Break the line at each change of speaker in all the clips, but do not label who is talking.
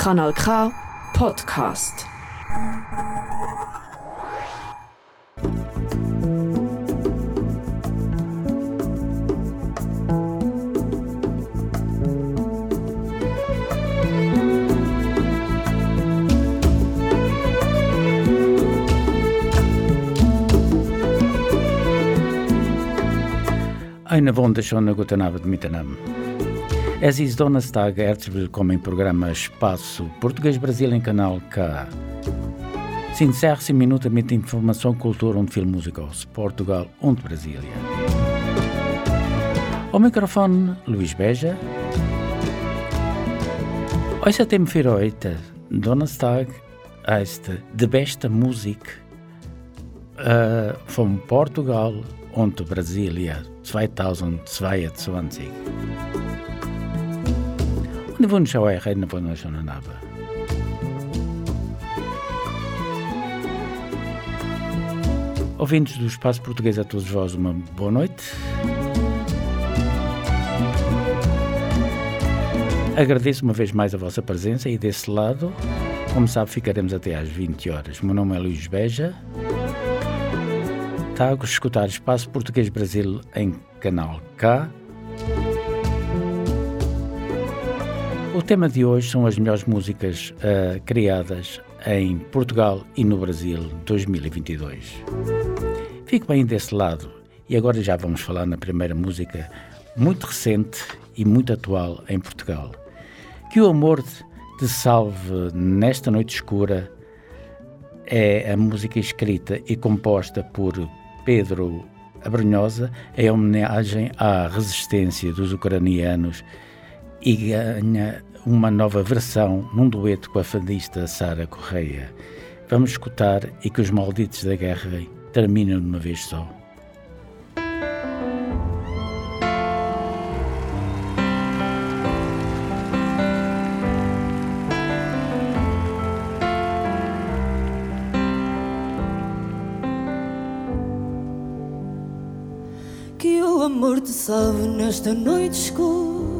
Kanal K Podcast.
Eine wunderschöne guten Abend miteinander. Es ist Donnerstag, herzlich willkommen im Programma Espaço Português-Brasil em Canal K. Sind 16 Minuten mit Information, Kultur und Filmmusik aus Portugal und Brasília. Ao microfone, Luís Beja. Thema für heute, Donnerstag, heißt Die beste Musik äh, von Portugal und Brasília 2022. Ich wünsche euch einen wunderschönen Abend. Ouvintes do Espaço Português, a todos vós uma boa noite. Agradeço uma vez mais a vossa presença e desse lado, como sabe, ficaremos até às 20 horas. Meu nome é Luís Beja. Está a escutar Espaço Português Brasil em Canal K. O tema de hoje são as melhores músicas uh, criadas em Portugal e no Brasil 2022. Fique bem desse lado e agora já vamos falar na primeira música muito recente e muito atual em Portugal. Que o amor te salve nesta noite escura é a música escrita e composta por Pedro Abrunhosa em homenagem à resistência dos ucranianos e ganha uma nova versão num dueto com a fadista Sara Correia. Vamos escutar e que os malditos da guerra terminam de uma vez só.
Que o amor te salve nesta noite escura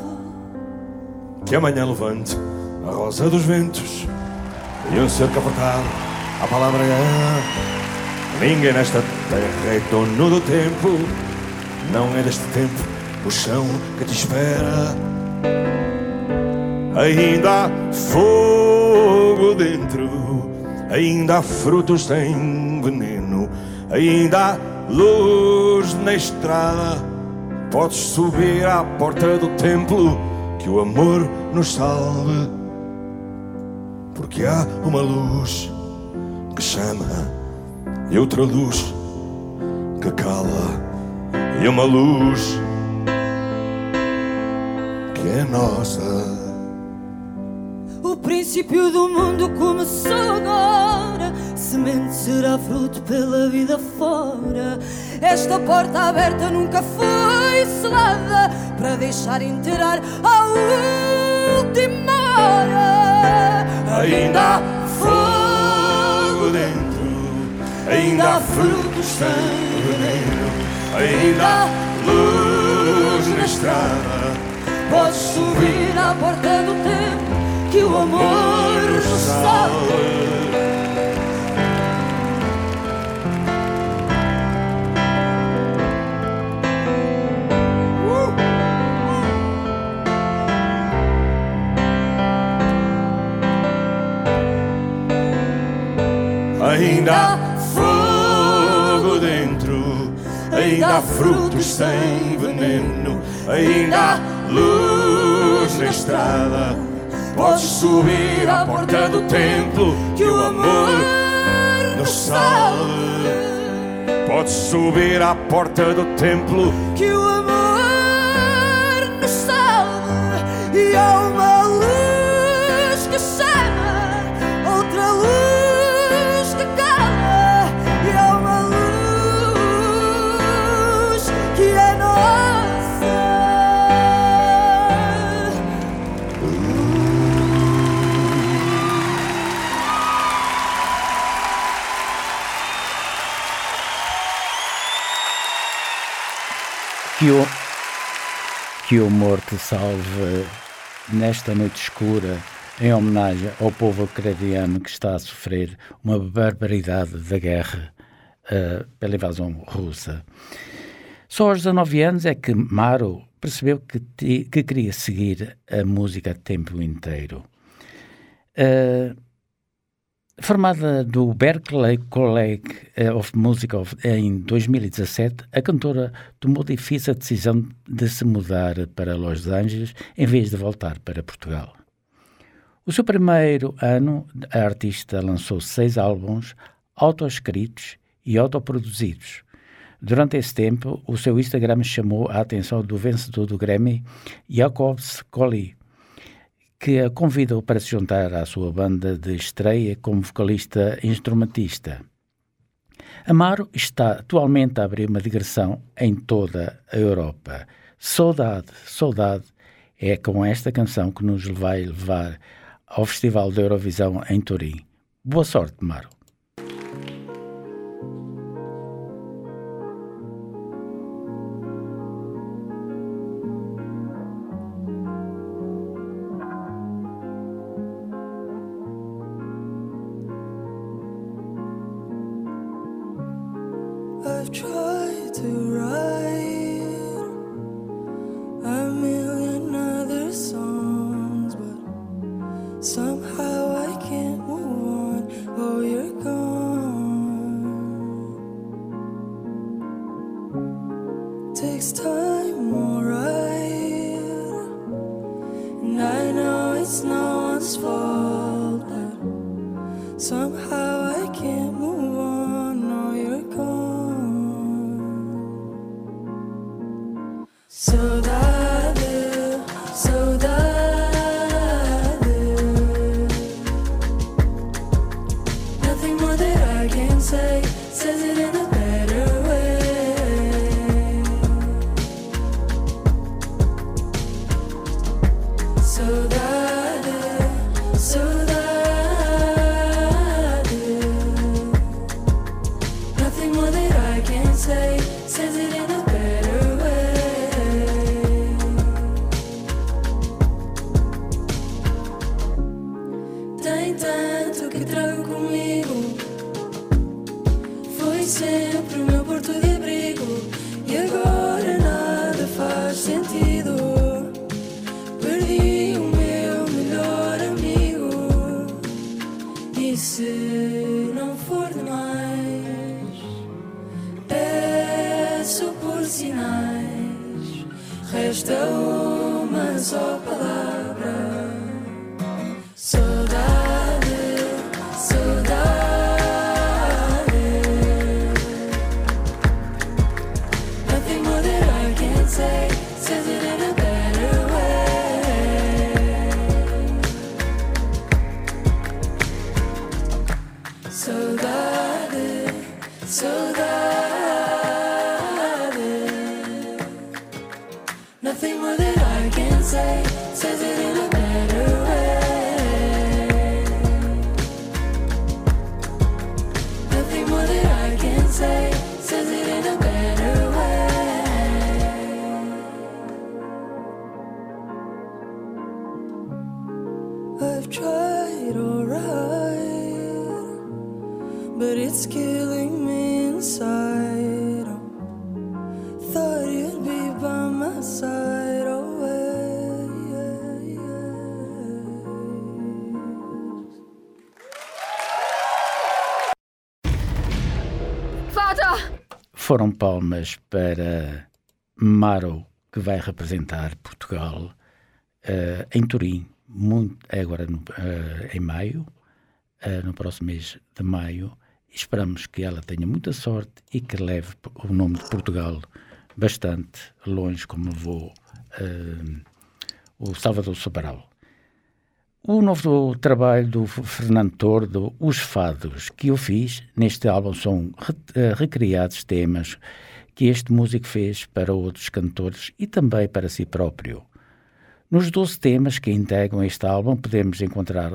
Que amanhã levante a rosa dos ventos e um cerco apertado. A palavra é. Ninguém nesta terra é dono do tempo. Não é deste tempo o chão que te espera. Ainda há fogo dentro, ainda há frutos sem veneno, ainda há luz na estrada. Podes subir à porta do templo que o amor nos salve. Porque há uma luz que chama e outra luz que cala, e uma luz que é nossa.
O princípio do mundo começou agora. Semente será fruto pela vida fora. Esta porta aberta nunca foi para deixar entrar a última hora.
Ainda há fogo dentro, ainda há frutos sem ainda há luz na estrada.
Podes subir à porta do tempo que o amor nos salve.
Ainda há fogo dentro, ainda há frutos sem veneno, ainda há luz na estrada. Podes subir à porta do templo que o amor nos salve. Podes subir à porta do templo
que o amor nos salve. E há uma que
o amor te salve nesta noite escura, em homenagem ao povo ucraniano que está a sofrer uma barbaridade da guerra uh, pela invasão russa. Só aos 19 anos é que Maro percebeu que, te, que queria seguir a música a tempo inteiro. Uh, Formada do Berklee College of Music em 2017, a cantora tomou difícil a decisão de se mudar para Los Angeles em vez de voltar para Portugal. O seu primeiro ano, a artista lançou seis álbuns autoescritos e autoproduzidos. Durante esse tempo, o seu Instagram chamou a atenção do vencedor do Grammy, Jacobs Collie, que a convidou para se juntar à sua banda de estreia como vocalista instrumentista. Amaro está atualmente a abrir uma digressão em toda a Europa. Saudade, saudade é com esta canção que nos vai levar ao Festival da Eurovisão em Turim. Boa sorte, Amaro. Foram palmas para Maro, que vai representar Portugal uh, em Turim, muito, agora no, uh, em maio, uh, no próximo mês de maio. Esperamos que ela tenha muita sorte e que leve o nome de Portugal bastante longe, como levou o Salvador Sobral. O novo trabalho do Fernando Tordo, Os Fados, que eu fiz neste álbum, são eh, recriados temas que este músico fez para outros cantores e também para si próprio. Nos 12 temas que integram este álbum, podemos encontrar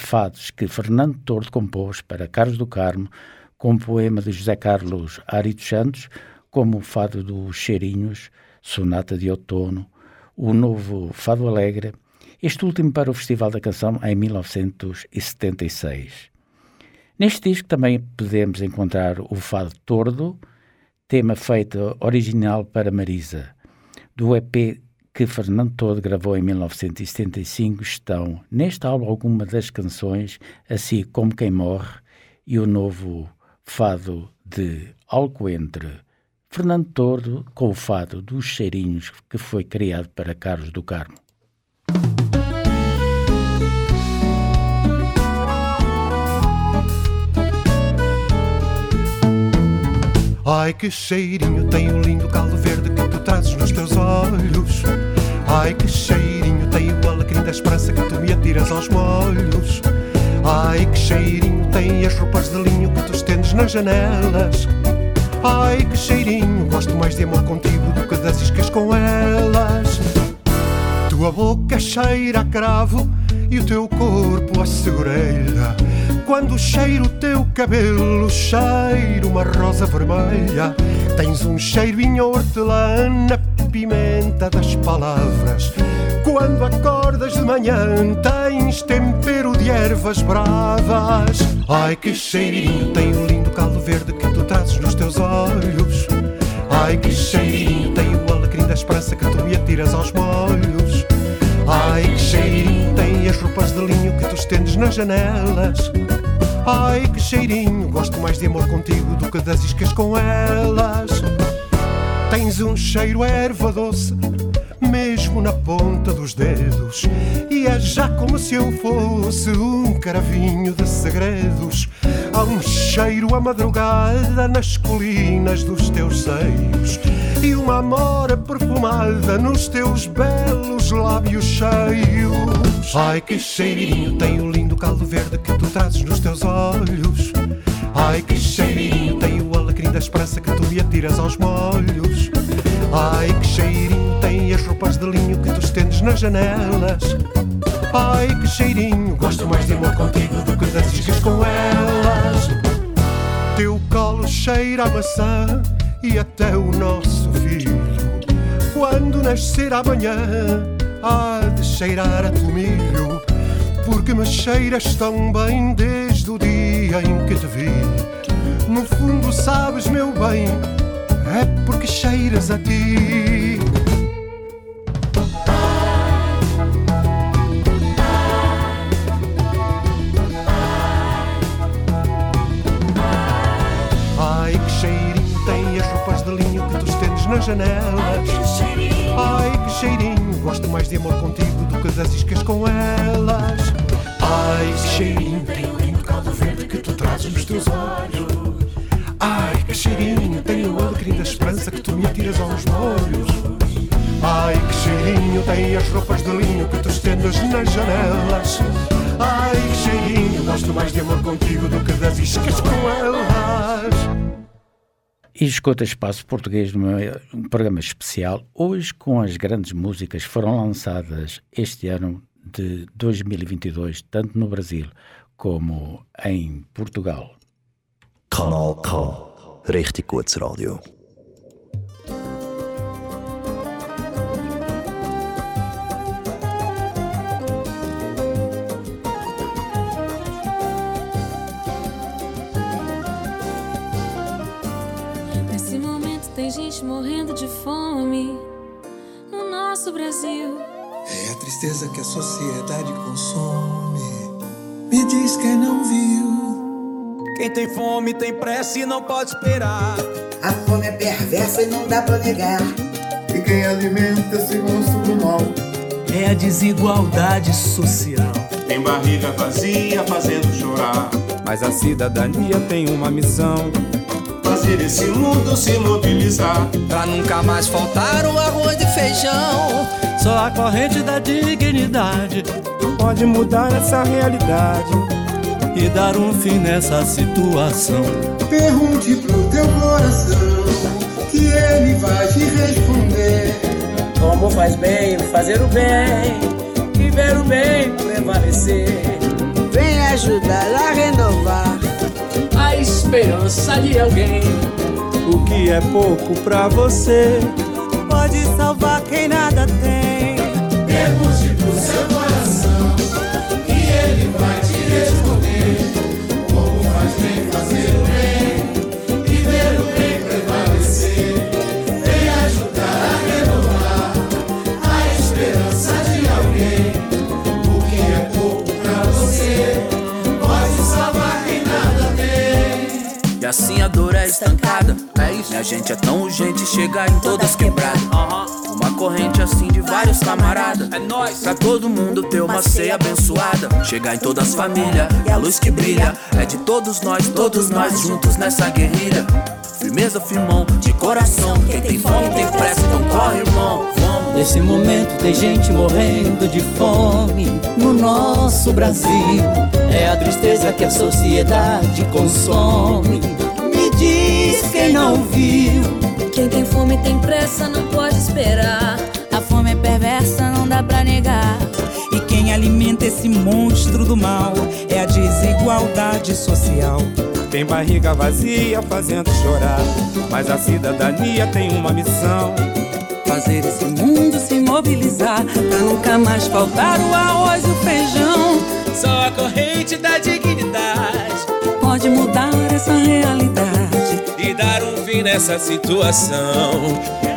fados que Fernando Tordo compôs para Carlos do Carmo, com poema de José Carlos Ari dos Santos, como o fado dos Cheirinhos, Sonata de Outono, o novo Fado Alegre, este último para o Festival da Canção em 1976. Neste disco também podemos encontrar o Fado Tordo, tema feito original para Marisa. Do EP que Fernando Todo gravou em 1975 estão neste álbum algumas das canções, assim como Quem Morre e o novo Fado de Alcoentre. Fernando Tordo com o fado dos cheirinhos que foi criado para Carlos do Carmo.
Ai que cheirinho tem o lindo caldo verde que tu trazes nos teus olhos. Ai que cheirinho tem o alecrim da esperança que tu me atiras aos molhos. Ai que cheirinho tem as roupas de linho que tu estendes nas janelas. Ai que cheirinho, gosto mais de amor contigo do que das iscas com elas. Tua boca cheira a cravo e o teu corpo a segurelha. Quando cheiro o teu cabelo, cheiro uma rosa vermelha. Tens um cheirinho hortelã pimenta das palavras. Quando acordas de manhã, tens tempero de ervas bravas. Ai que cheirinho tem o lindo caldo verde que tu trazes nos teus olhos. Ai que cheirinho tem o alecrim da esperança que tu me atiras aos molhos. Ai que cheirinho tem as roupas de linho que tu estendes nas janelas. Ai que cheirinho, gosto mais de amor contigo do que das iscas com elas. Tens um cheiro a erva doce, mesmo na ponta dos dedos. E é já como se eu fosse um caravinho de segredos. Há um cheiro a madrugada nas colinas dos teus seios. E uma amora perfumada nos teus belos lábios cheios. Ai que cheirinho tem o lindo caldo verde que tu trazes nos teus olhos. Ai que cheirinho tem o alecrim da esperança que tu me atiras aos molhos. Ai que cheirinho tem as roupas de linho que tu estendes nas janelas. Ai que cheirinho, gosto mais de amor contigo do que das iscas com elas. Teu colo cheira a maçã e até o nosso filho. Quando nascer amanhã, há de cheirar a tomilho. Porque me cheiras tão bem desde o dia em que te vi. No fundo, sabes, meu bem, cheiras a ti. Ai que cheirinho tem as roupas de linho que tu estendes nas janelas. Ai que cheirinho, gosto mais de amor contigo do que das iscas com elas. Ai que cheirinho tem o lindo caldo verde que tu trazes nos teus olhos. Que cheirinho tem o alecrim da esperança que tu me atiras aos molhos. Ai que cheirinho tem as roupas de linho que tu estendes nas janelas. Ai que cheirinho, gosto mais de amor contigo do que das iscas com elas.
E escuta Espaço Português num programa especial, hoje com as grandes músicas foram lançadas este ano de 2022, tanto no Brasil como em Portugal.
Kanal K. Richtig gutes Radio.
Nesse momento tem gente morrendo de fome no nosso Brasil.
É a tristeza que a sociedade consome. Me diz quem não viu.
Quem tem fome tem pressa e não pode esperar.
A fome é perversa e não dá pra negar.
E quem alimenta esse monstro do mal
É a desigualdade social.
Tem barriga vazia fazendo chorar.
Mas a cidadania tem uma missão:
fazer esse mundo se mobilizar.
Pra nunca mais faltar o arroz e feijão.
Só a corrente da dignidade
pode mudar essa realidade
e dar um fim nessa situação.
Pergunte pro teu coração que ele vai te responder.
Como faz bem fazer o bem e ver o bem prevalecer.
Vem ajudar a renovar
a esperança de alguém.
O que é pouco pra você
pode salvar quem nada tem.
Assim a dor é estancada. É isso. E a gente é tão urgente chegar em todas quebradas. Uma corrente assim de vários camaradas. É nóis. Pra todo mundo ter uma ceia abençoada. Chegar em todas as famílias. E a luz que brilha é de todos nós, todos nós juntos nessa guerrilha. Firmeza, firmão, de coração. Quem tem fome tem pressa, então corre, irmão. Vamos.
Nesse momento tem gente morrendo de fome no nosso Brasil. É a tristeza que a sociedade consome. Diz quem não viu.
Quem tem fome tem pressa, não pode esperar.
A fome é perversa, não dá pra negar. E quem alimenta esse monstro do mal é a desigualdade social.
Tem barriga vazia fazendo chorar, mas a cidadania tem uma missão.
Fazer esse mundo se mobilizar pra nunca mais faltar o arroz e o feijão.
Só a corrente da dignidade
pode mudar essa realidade
nessa situação.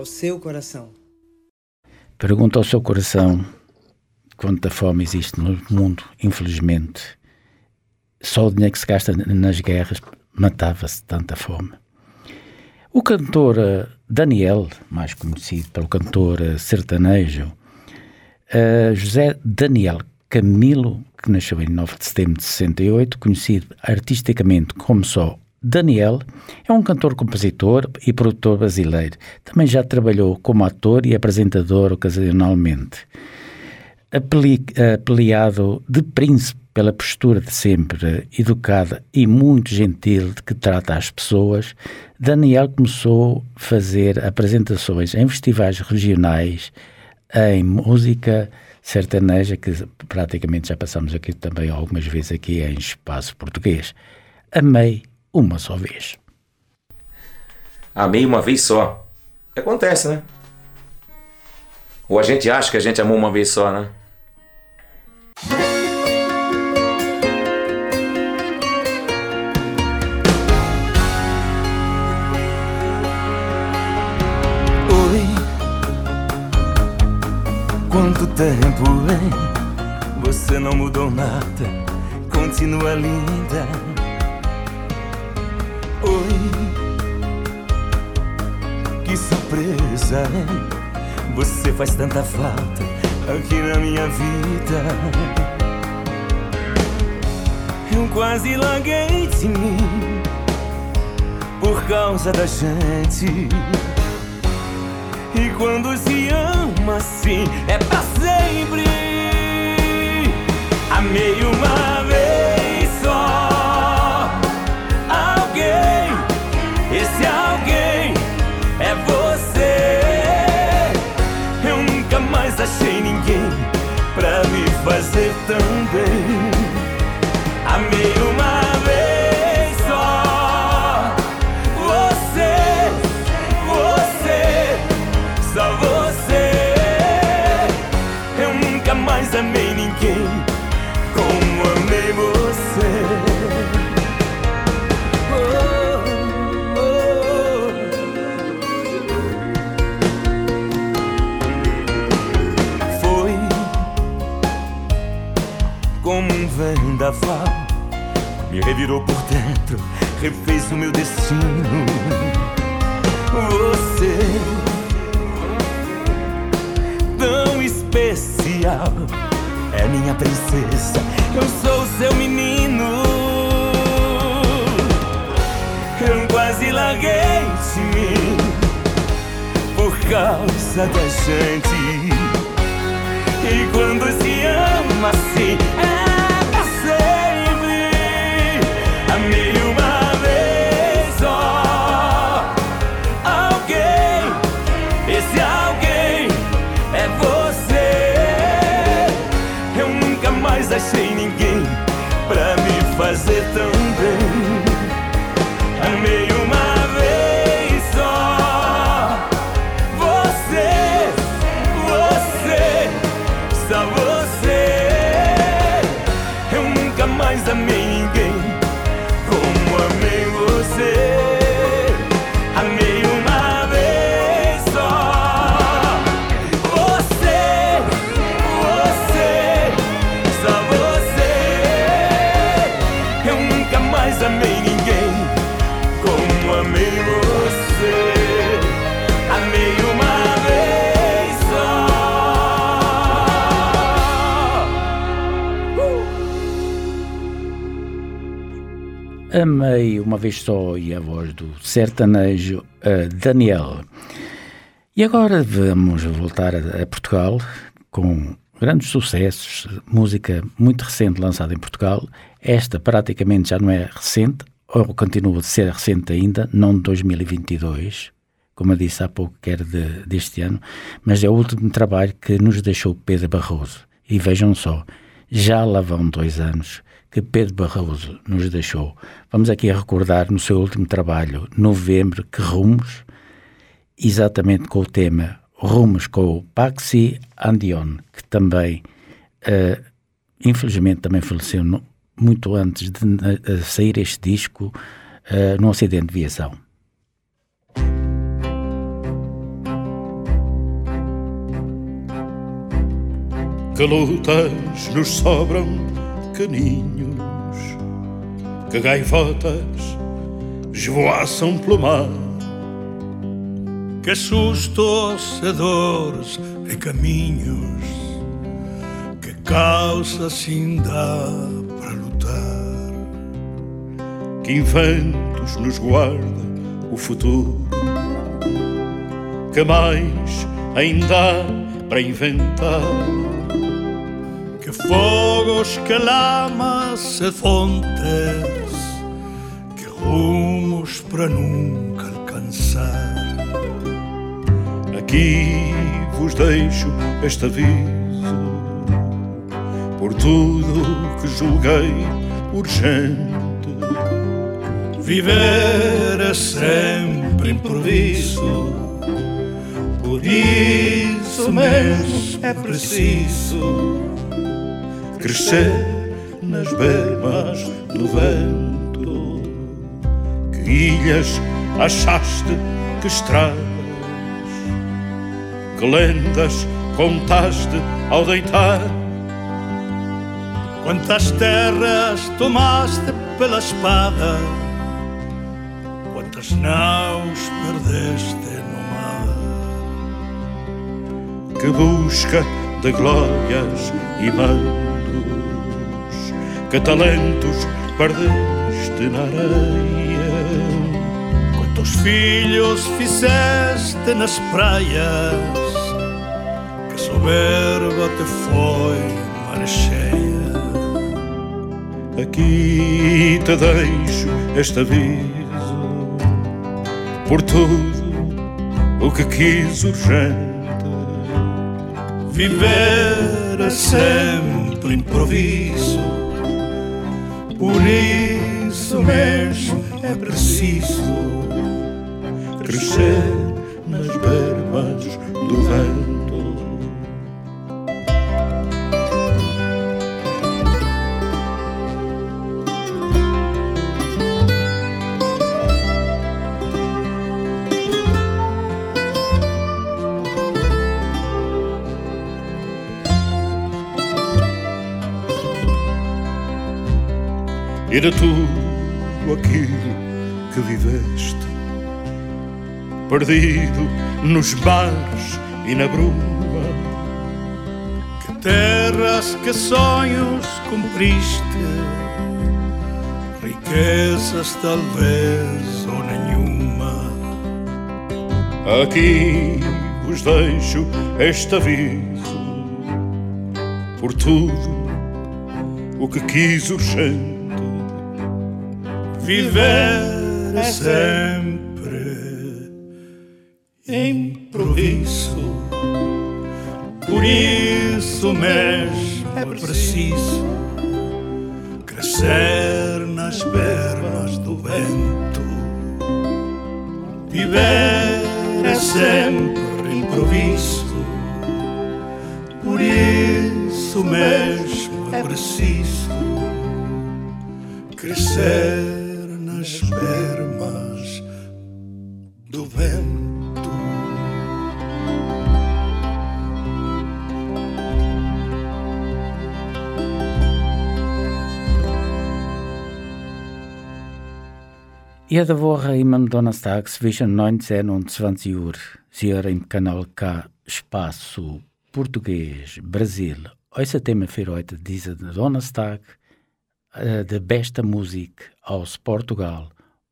Ao seu coração.
Pergunta ao seu coração quanta fome existe no mundo, infelizmente. Só o dinheiro que se gasta nas guerras matava-se tanta fome. O cantor eh, Daniel, mais conhecido pelo cantor eh, sertanejo, eh, José Daniel Camilo, que nasceu em 9 de setembro de 68, conhecido artisticamente como só Daniel, é um cantor-compositor e produtor brasileiro. Também já trabalhou como ator e apresentador ocasionalmente. Apeli apeliado de príncipe pela postura de sempre educada e muito gentil de que trata as pessoas, Daniel começou a fazer apresentações em festivais regionais em música sertaneja, que praticamente já passamos aqui também algumas vezes aqui em espaço português. Amei uma só vez.
Amei uma vez só. Acontece, né? Ou a gente acha que a gente amou uma vez só, né?
Oi, quanto tempo, hein? Você não mudou nada, continua linda. Que surpresa? Você faz tanta falta aqui na minha vida. Eu quase larguei de mim por causa da gente. E quando se ama assim, é pra sempre. Amei uma vez achei ninguém pra me fazer tão bem. Amei uma vendaval me revirou por dentro, refez o meu destino. Você, tão especial, é minha princesa, eu sou seu menino. Eu quase larguei de mim por causa da gente. E quando se ama assim, é Amei uma vez só
e a voz do sertanejo eh, Daniel. E agora vamos voltar a, Portugal com grandes sucessos, música muito recente lançada em Portugal. Esta praticamente já não é recente, ou continua a ser recente ainda, não de 2022, como eu disse há pouco, que era de, deste ano, mas é o último trabalho que nos deixou Pedro Barroso. E vejam só, já lá vão dois anos que Pedro Barroso nos deixou. Vamos aqui a recordar no seu último trabalho, Novembro, que rumos, exatamente com o tema Rumos com o Paxi Andion, que também, eh, infelizmente, também faleceu no- muito antes de eh, sair este disco eh, num acidente de viação.
Que lutas nos sobram caninhos, que gaivotas esvoaçam pelo mar,
Que sustos e dores e caminhos Que causa assim dá para lutar
que inventos nos guarda o futuro, que mais ainda há para inventar.
Fogos, que lamas e fontes Que rumos para nunca alcançar
Aqui vos deixo este aviso por tudo que julguei urgente.
Viver é sempre improviso Por isso mesmo é preciso
crescer nas bermas do vento. Que ilhas achaste que estradas, que lendas contaste ao deitar.
Quantas terras tomaste pela espada Quantas naus perdeste no mar
que busca de glórias e mandos, que talentos perdeste na areia.
Quantos filhos fizeste nas praias Que soberba te foi mar cheia
Aqui te deixo este aviso por tudo o que quis urgente.
Viver é sempre improviso Por isso mesmo é preciso
crescer nas bermas do vento. E de tudo aquilo que viveste. Perdido nos mares e na bruma, que terras, que sonhos cumpriste, riquezas talvez ou nenhuma. Aqui vos deixo este aviso por tudo o que quis urgente viver é sempre improviso. Por isso mesmo é preciso crescer nas pernas do vento. Viver é sempre improviso. Por isso mesmo é preciso crescer
Jede Woche immer Donnerstag zwischen 19 und 20 Uhr hier im Kanal K Espaço Português Brasil. Unser Thema für heute, diesen Donnerstag, äh, die beste Musik aus Portugal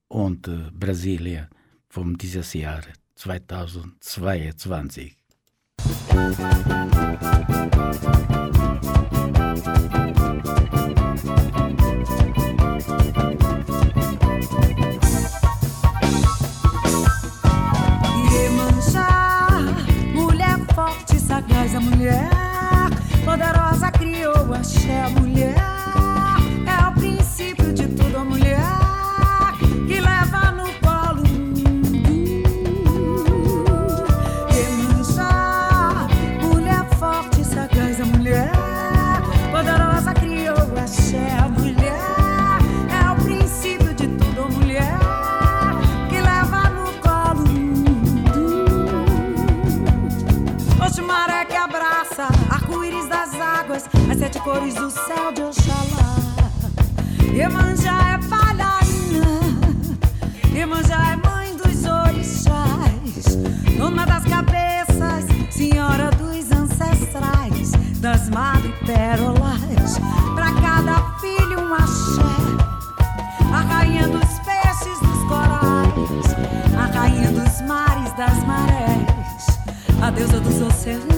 und äh, Brasilien vom dieses Jahr 2022.
Iemanjá, criou axé, sete cores do céu de Oxalá. Iemanjá é bailarina, Iemanjá é mãe dos orixás, dona das cabeças, senhora dos ancestrais, das madrepérolas, pra cada filho um axé. A rainha dos peixes, dos corais, a rainha dos mares, das marés, a deusa dos oceanos,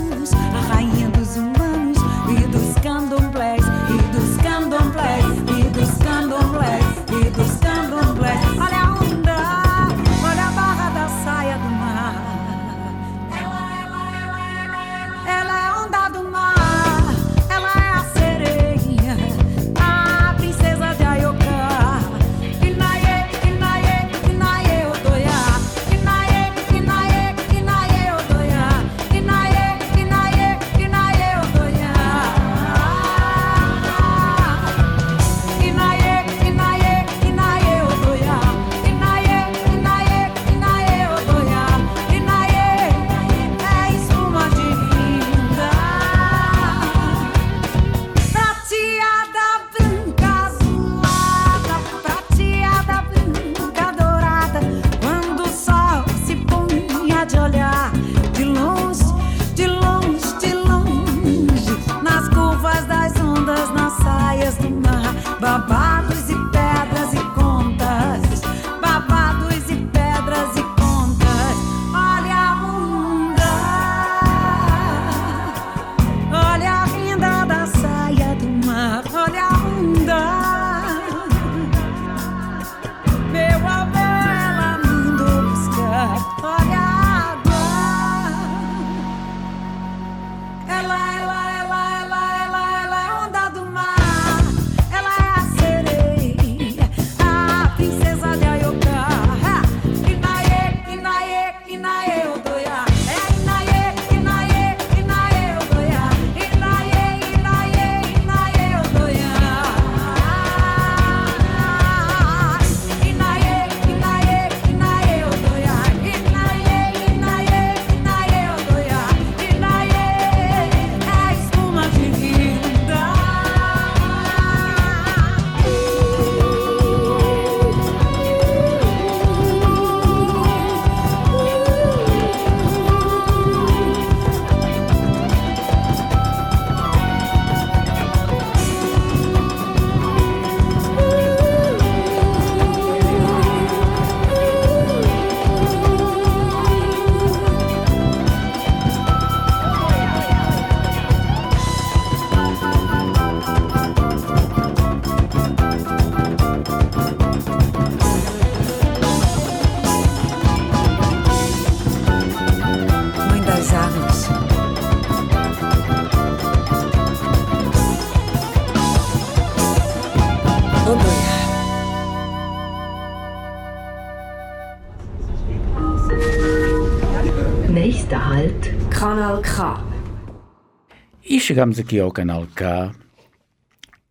Chegamos aqui ao canal K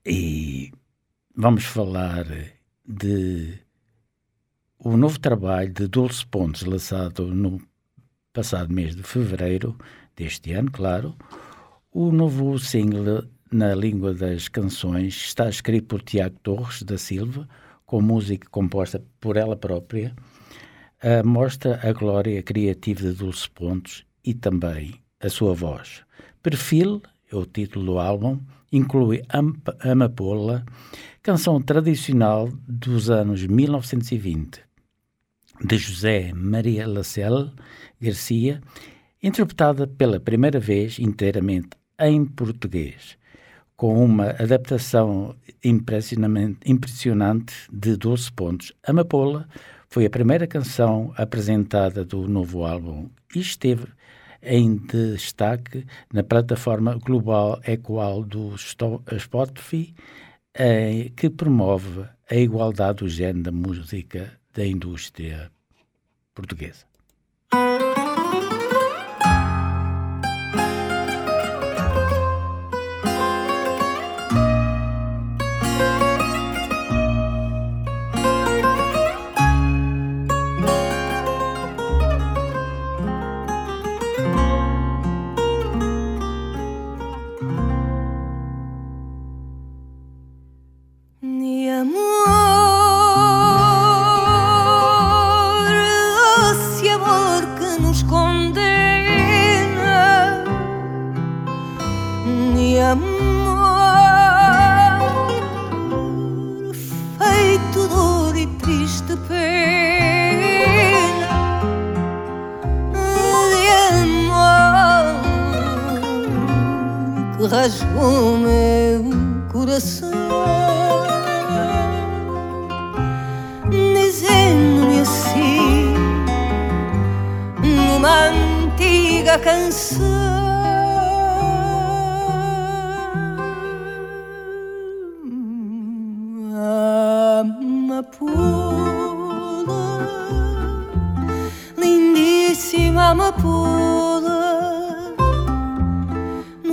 e vamos falar de o novo trabalho de Dulce Pontes, lançado no passado mês de fevereiro deste ano, claro. O novo single na língua das canções está escrito por Tiago Torres da Silva, com música composta por ela própria. Uh, mostra a glória criativa de Dulce Pontes e também a sua voz. Perfil é o título do álbum, inclui Amapola, canção tradicional dos anos 1920, de José Maria Lacelle Garcia, interpretada pela primeira vez inteiramente em português, com uma adaptação impressionante de 12 pontos. Amapola foi a primeira canção apresentada do novo álbum e esteve em destaque na plataforma global Equal do Spotify, eh, que promove a igualdade do género da música da indústria portuguesa.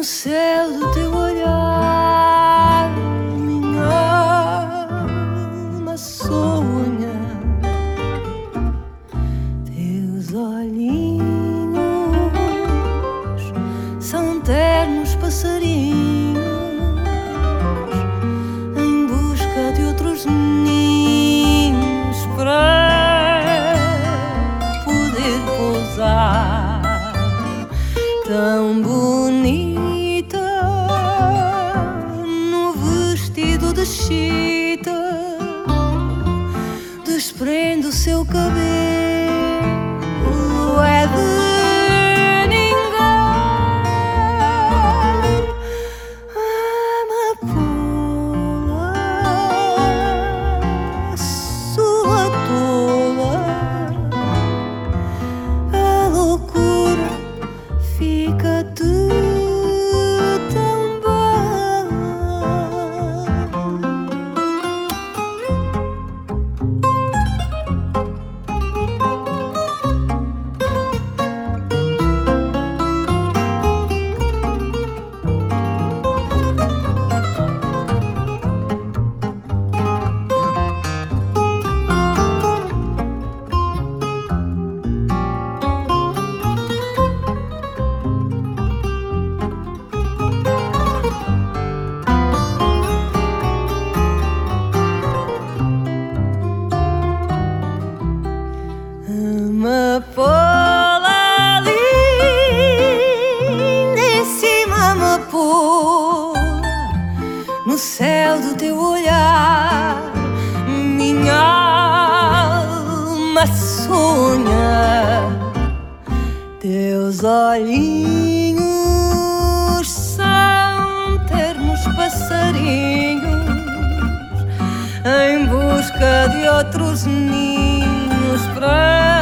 Céu do teu sonha. Teus olhinhos são termos passarinhos em busca de outros ninhos para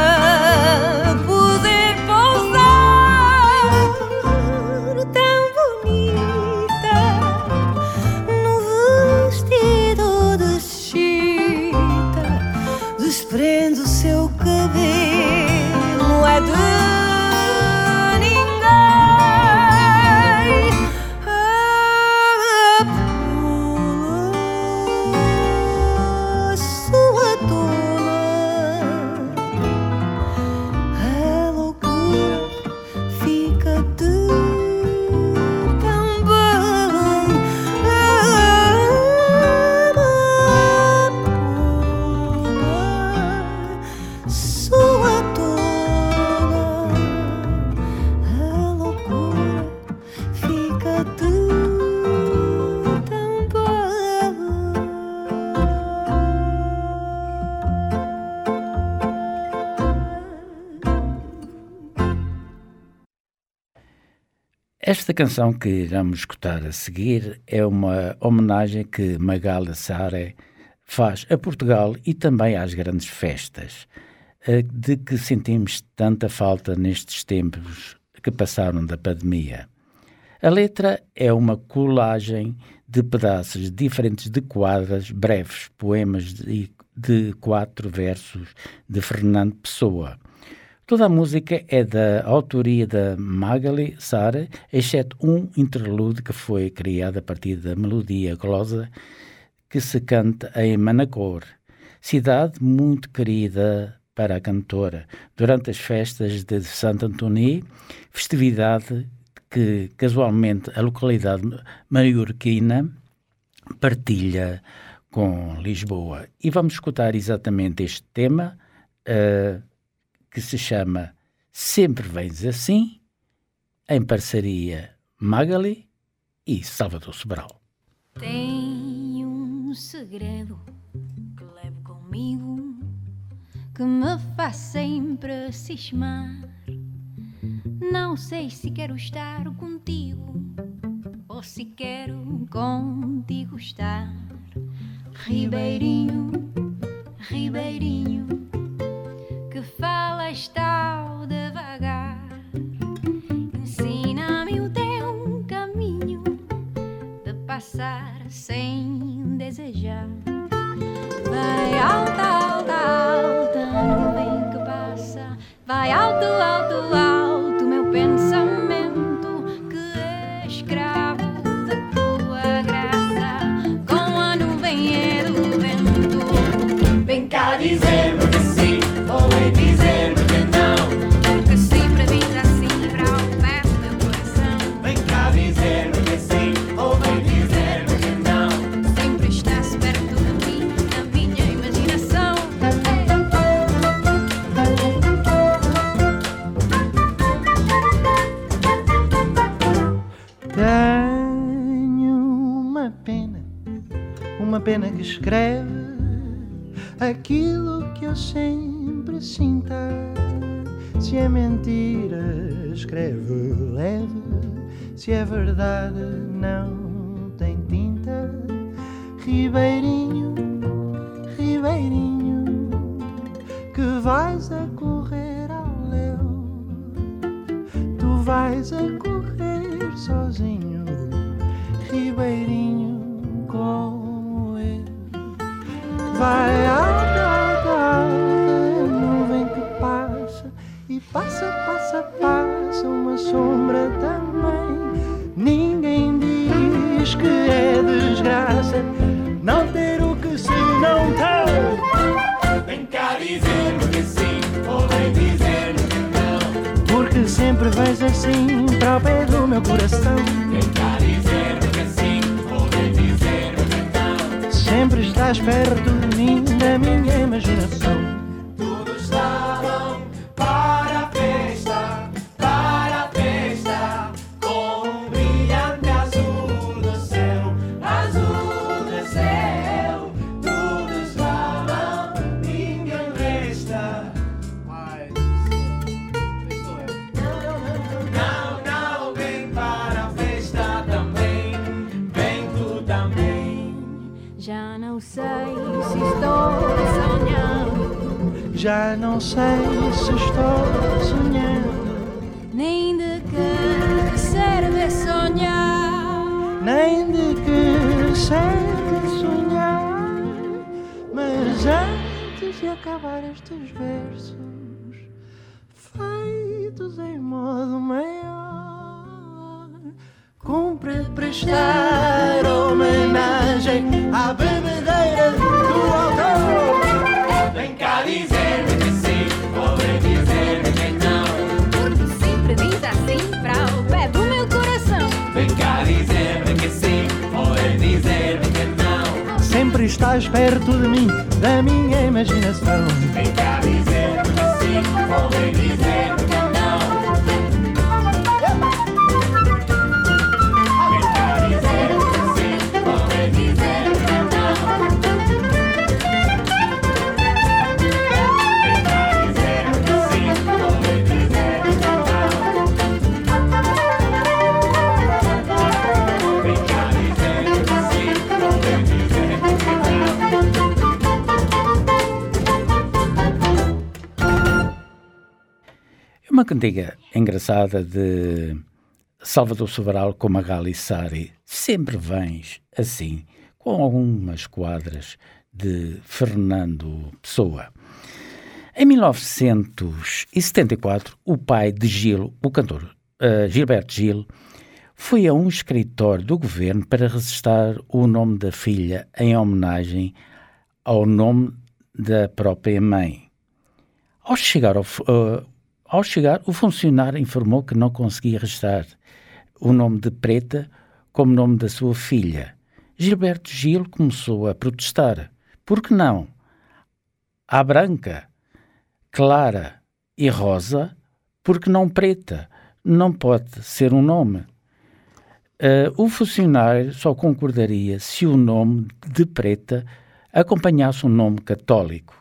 Esta canção que iremos escutar a seguir é uma homenagem que Magalha Sare faz a Portugal e também às grandes festas, eh, de que sentimos tanta falta nestes tempos que passaram da pandemia. A letra é uma colagem de pedaços diferentes de quadras breves, poemas de, de quatro versos de Fernando Pessoa. Toda a música é da autoria da Magali Sara, exceto um interlude que foi criado a partir da melodia glosa que se canta em Manacor, cidade muito querida para a cantora, durante as festas de Santo Antônio, festividade que casualmente a localidade maiorquina partilha com Lisboa. E vamos escutar exatamente este tema. Uh, que se chama Sempre Vens Assim, em parceria Magali e Salvador Sobral.
Tenho um segredo que levo comigo que me faz sempre cismar. Não sei se quero estar contigo ou se quero contigo estar. Ribeirinho, Ribeirinho que falas tal devagar. Ensina-me o teu caminho de passar sem desejar. Vai alta, alta, alta, nuvem que passa. Vai alto, alto, alto,
escreve aquilo que eu sempre sinta. Se é mentira, escreve leve, se é verdade, não tem tinta. Ribeirinho, Ribeirinho, que vais a correr ao léu, tu vais a correr sozinho, Ribeirinho, Vai alta, nuvem que passa e passa, passa, passa uma sombra também. Ninguém diz que é desgraça não ter o que se não tem.
Vem cá dizer-me que sim ou vem dizer-me que não.
Porque sempre vais assim para o pé do meu coração.
Vem cá dizer-me que sim ou vem dizer-me que não.
Sempre estás perto de mim, da minha imaginação.
Já não sei se estou sonhando, nem de que serve sonhar.
nem de que serve sonhar. Mas antes de acabar estes versos, feitos em modo maior, cumpre prestar Estás perto de mim, da minha imaginação.
Vem cá dizer-me sim, ou vem dizer-me que
uma cantiga engraçada de Salvador Sobral com Magali Sari. Sempre vens assim, com algumas quadras de Fernando Pessoa. Em 1974, o pai de Gil, o cantor uh, Gilberto Gil, foi a um escritório do governo para registrar o nome da filha em homenagem ao nome da própria mãe. Ao chegar, ao, uh, ao chegar, o funcionário informou que não conseguia registrar o nome de Preta como nome da sua filha. Gilberto Gil começou a protestar. Por que não? A branca, clara e rosa, porque não preta? Não pode ser um nome. Uh, o funcionário só concordaria se o nome de preta acompanhasse um nome católico.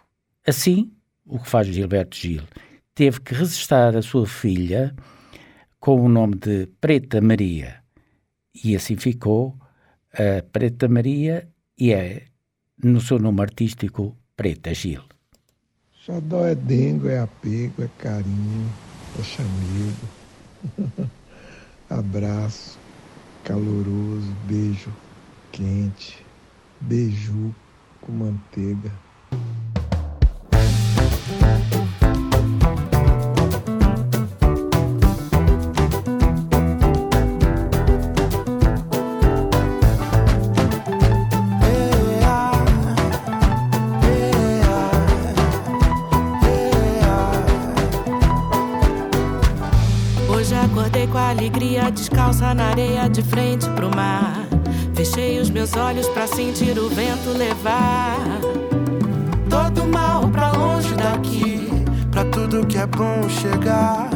Assim, o que faz Gilberto Gil, teve que registrar a sua filha com o nome de Preta Maria. E assim ficou a Preta Maria e é, no seu nome artístico, Preta Gil.
Xodó é dengo, é apego, é carinho, é chamego. Abraço caloroso, beijo quente, beiju com manteiga.
Na areia de frente pro mar. Fechei os meus olhos para sentir o vento levar todo mal pra longe daqui,
pra tudo que é bom chegar.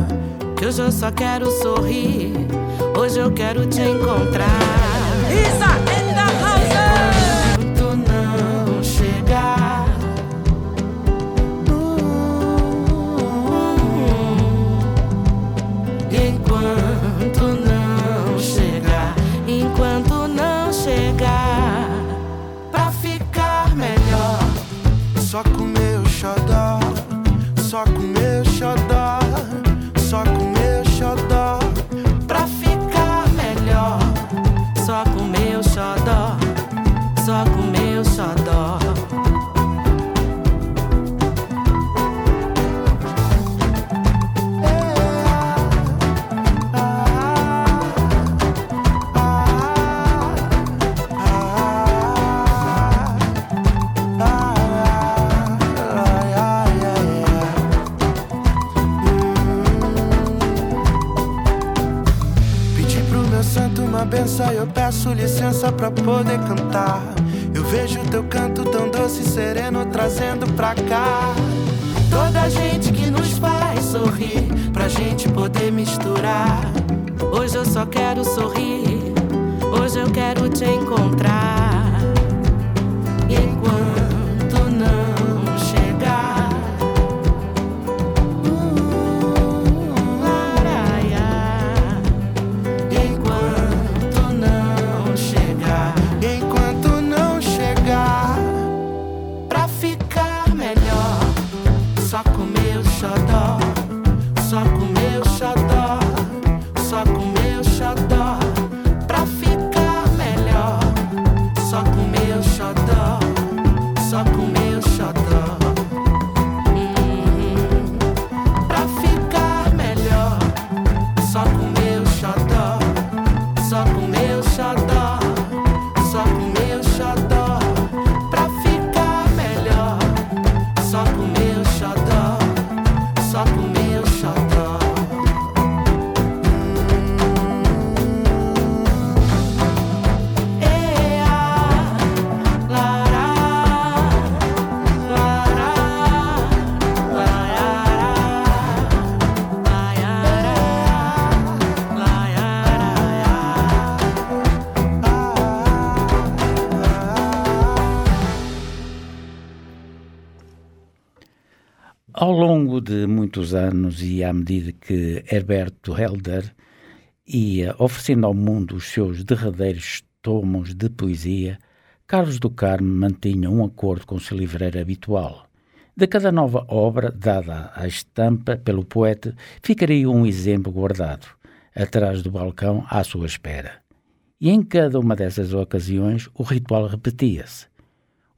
Que hoje eu só quero sorrir, hoje eu quero te encontrar. Isa!
Licença pra poder cantar. Eu vejo teu canto tão doce e sereno trazendo pra cá.
Toda a gente que nos faz sorrir, pra gente poder misturar. Hoje eu só quero sorrir, hoje eu quero te encontrar.
De muitos anos e à medida que Herberto Helder ia oferecendo ao mundo os seus derradeiros tomos de poesia, Carlos do Carmo mantinha um acordo com o seu livreiro habitual. De cada nova obra dada à estampa pelo poeta, ficaria um exemplo guardado, atrás do balcão à sua espera. E em cada uma dessas ocasiões o ritual repetia-se.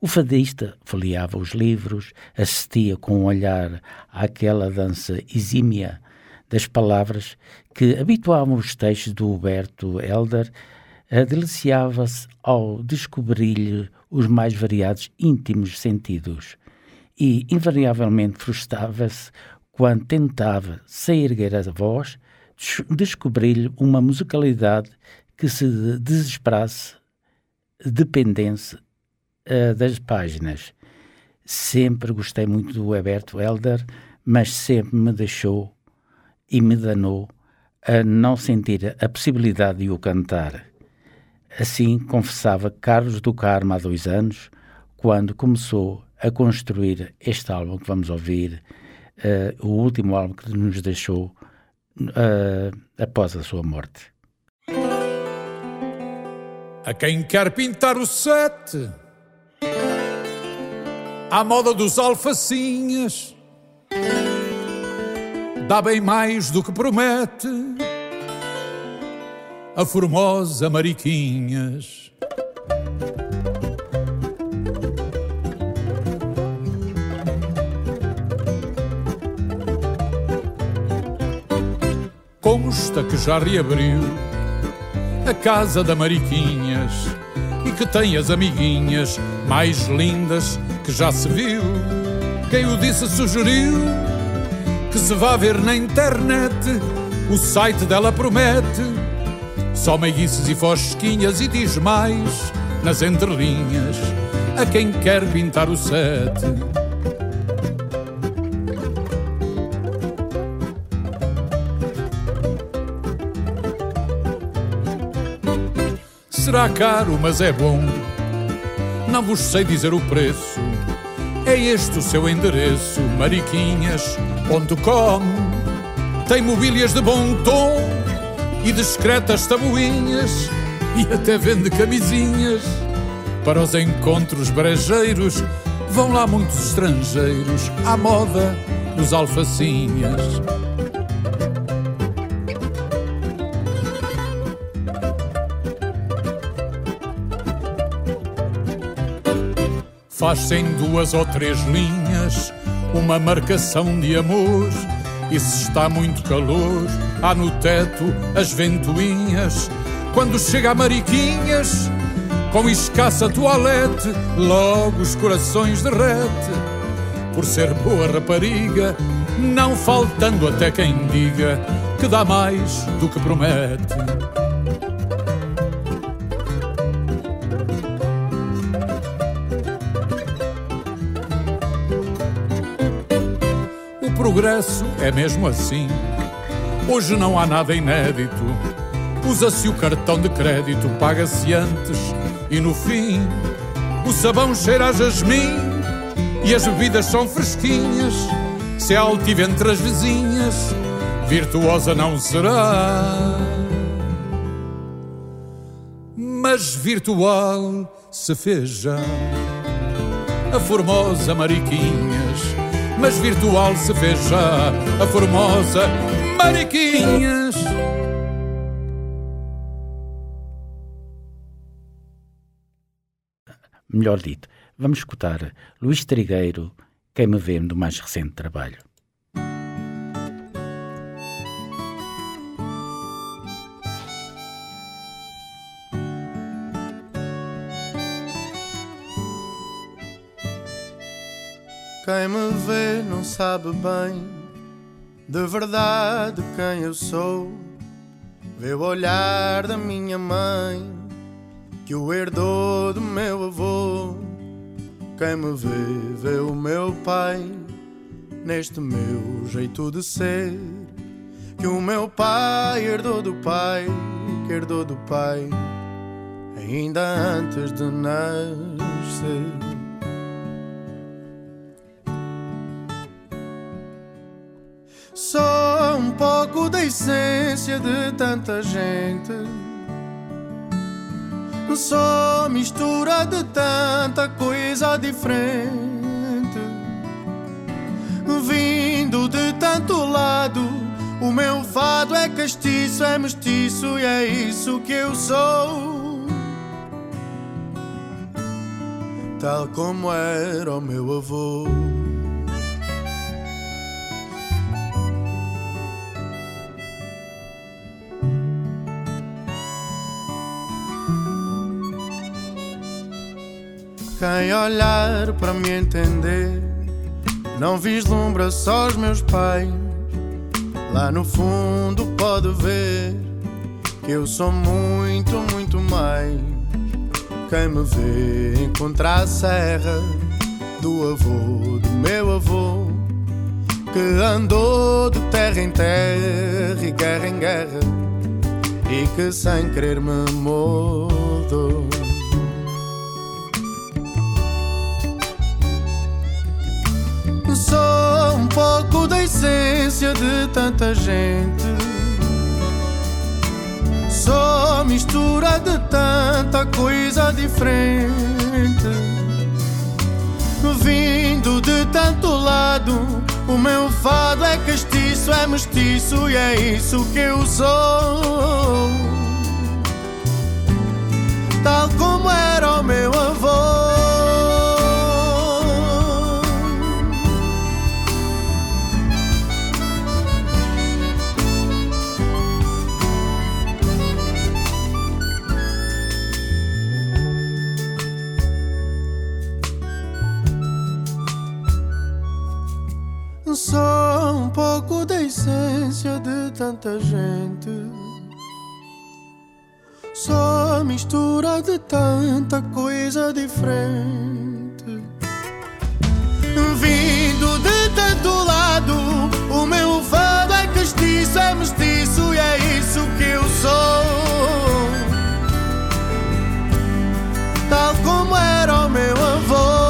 O fadista folheava os livros, assistia com um olhar àquela dança exímia das palavras que habituavam os textos do Huberto Helder, deliciava-se ao descobrir-lhe os mais variados íntimos sentidos e, invariavelmente, frustrava-se quando tentava, sem erguer a voz, descobrir-lhe uma musicalidade que se desesperasse, dependesse uh, das páginas. Sempre gostei muito do Heberto Helder, mas sempre me deixou e me danou a não sentir a possibilidade de o cantar. Assim confessava Carlos do Carmo há dois anos, quando começou a construir este álbum que vamos ouvir, uh, o último álbum que nos deixou uh, após a sua morte.
A quem quer pintar o sete, à moda dos alfacinhas, dá bem mais do que promete a formosa Mariquinhas. Consta que já reabriu a casa da Mariquinhas e que tem as amiguinhas mais lindas que já se viu. Quem o disse sugeriu que se vá ver na internet, o site dela promete só meiguices e fosquinhas e diz mais nas entrelinhas a quem quer pintar o sete. Será caro, mas é bom. Não vos sei dizer o preço. É este o seu endereço, mariquinhas.com. Tem mobílias de bom tom e discretas tabuinhas e até vende camisinhas. Para os encontros brejeiros vão lá muitos estrangeiros à moda dos alfacinhas. Faz-se em duas ou três linhas uma marcação de amor. E se está muito calor, há no teto as ventoinhas. Quando chega a Mariquinhas, com escassa toalete, logo os corações derrete. Por ser boa rapariga, não faltando até quem diga que dá mais do que promete. Progresso é mesmo assim. Hoje não há nada inédito. Usa-se o cartão de crédito, paga-se antes e no fim. O sabão cheira a jasmim e as bebidas são fresquinhas. Se é altiva entre as vizinhas, virtuosa não será. Mas virtual se fez já a formosa Mariquinhas mas virtual se já a formosa Mariquinhas.
Melhor dito, vamos escutar Luís Trigueiro, quem me vê do mais recente trabalho.
Quem me vê não sabe bem de verdade quem eu sou. Vê o olhar da minha mãe que o herdou do meu avô. Quem me vê, vê o meu pai neste meu jeito de ser. Que o meu pai herdou do pai, que herdou do pai, ainda antes de nascer. Só um pouco da essência de tanta gente. Só mistura de tanta coisa diferente. Vindo de tanto lado, o meu fado é castiço, é mestiço e é isso que eu sou. Tal como era o meu avô. Quem olhar para me entender não vislumbra só os meus pais. Lá no fundo pode ver que eu sou muito, muito mais. Quem me vê encontrar a serra do avô, do meu avô, que andou de terra em terra e guerra em guerra, e que sem querer me mudou. Sou um pouco da essência de tanta gente. Sou mistura de tanta coisa diferente. Vindo de tanto lado, o meu fado é castiço, é mestiço e é isso que eu sou. Tal como era o meu tanta gente. Só mistura de tanta coisa diferente. Vindo de tanto lado, o meu fado é castiço, é mestiço e é isso que eu sou. Tal como era o meu avô.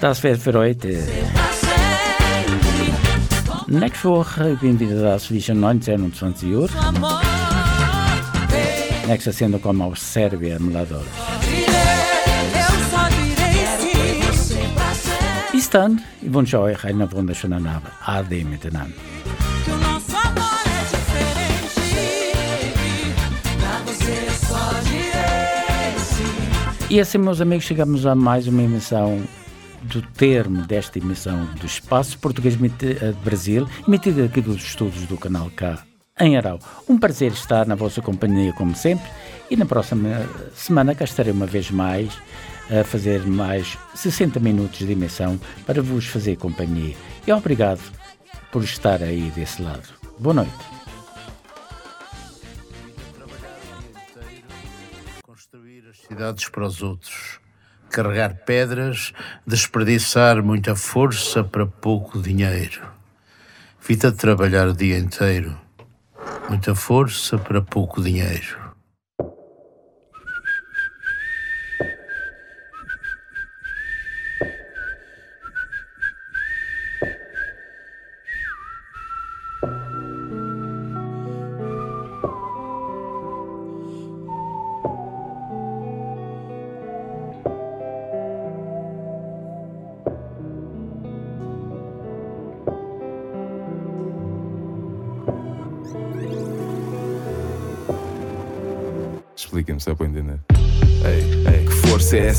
Für heute. Nächste Woche bin ich wieder da zwischen 19 und 20 Uhr. Nächste Sendung kommt aus Serbien, Mlador. Bis dann, ich wünsche euch einen wunderschönen Abend. Ade miteinander. E assim, meus amigos, chegamos a mais uma emissão do termo desta emissão do Espaço Português eh, de Brasil, emitida aqui dos estudos do Canal K em Arau. Um prazer estar na vossa companhia, como sempre, e na próxima semana cá estarei uma vez mais a fazer mais 60 minutos de emissão para vos fazer companhia. E obrigado por estar aí desse lado. Boa noite.
cidades para os outros. Carregar pedras, desperdiçar muita força para pouco dinheiro. De trabalhar o dia inteiro. Muita força para pouco dinheiro.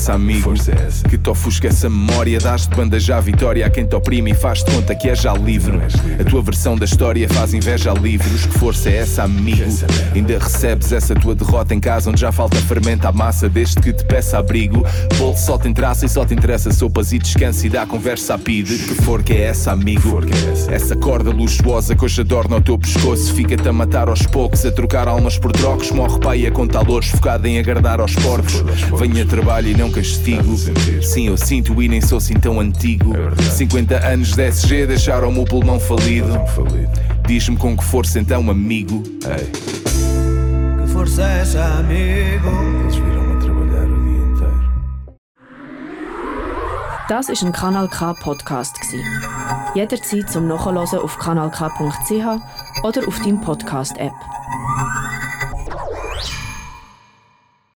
Força é essa, amigo? Que te ofusca essa memória? Dás-te bandeja à vitória a quem te oprime e faz-te conta que é já livre. A tua versão da história faz inveja a livros. Que força é essa, amigo? Ainda recebes essa tua derrota em casa onde já falta fermento à massa desde que te peça abrigo. Bolo só te traça e só te interessa sopas e descanso e dá conversa a pide. Que forca é essa, amigo? Essa corda luxuosa que hoje adorna o teu pescoço fica-te a matar aos poucos, a trocar almas por trocos. Morre pai a contar louros, focado em agradar aos porcos. Venha trabalho e não castigo. Sim, eu sinto e nem sou assim tão antigo. 50 anos de SG deixaram-me o pulmão falido. Diz-me com que força então, amigo.
Que força é essa, amigo?
Eles viram a trabalhar o dia inteiro.
Das ist ein Kanal K Podcast gsi. Jederzeit zum Nachhören auf kanalk.ch oder auf deinem Podcast App.